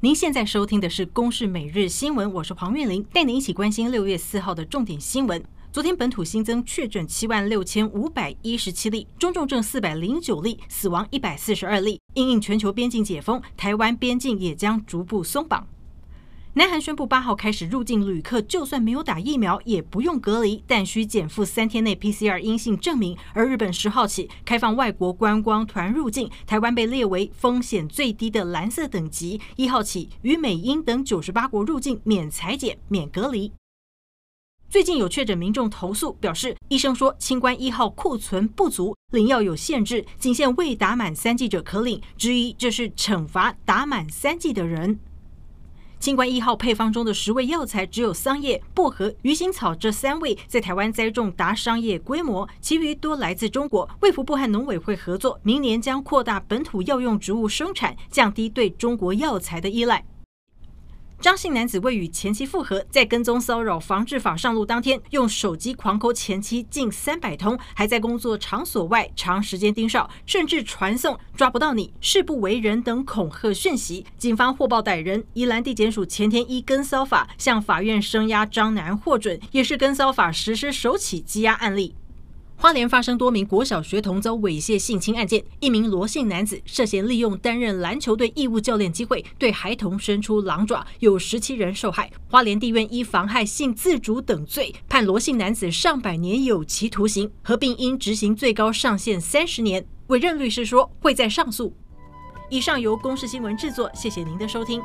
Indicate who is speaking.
Speaker 1: 您现在收听的是《公视每日新闻》，我是黄韵玲，带您一起关心六月四号的重点新闻。昨天本土新增确诊七万六千五百一十七例，中重症四百零九例，死亡一百四十二例。因应全球边境解封，台湾边境也将逐步松绑。南韩宣布八号开始入境旅客，就算没有打疫苗也不用隔离，但需检附三天内 PCR 阴性证明。而日本十号起开放外国观光团入境，台湾被列为风险最低的蓝色等级。一号起与美、英等九十八国入境免裁检、免隔离。最近有确诊民众投诉，表示医生说清关一号库存不足，领药有限制，仅限未打满三剂者可领，质疑这是惩罚打满三剂的人。清关一号配方中的十味药材，只有桑叶、薄荷、鱼腥草这三味在台湾栽种达商业规模，其余多来自中国。卫福部和农委会合作，明年将扩大本土药用植物生产，降低对中国药材的依赖。张姓男子为与前妻复合，在跟踪骚扰防治法上路当天，用手机狂抠前妻近三百通，还在工作场所外长时间盯梢，甚至传送“抓不到你，誓不为人”等恐吓讯息。警方获报逮人，宜兰地检署前天依跟骚法向法院声押张男获准，也是跟骚法实施首起羁押案例。花莲发生多名国小学童遭猥亵性侵案件，一名罗姓男子涉嫌利用担任篮球队义务教练机会，对孩童伸出狼爪，有十七人受害。花莲地院依妨害性自主等罪，判罗姓男子上百年有期徒刑，合并应执行最高上限三十年。委任律师说会再上诉。以上由公视新闻制作，谢谢您的收听。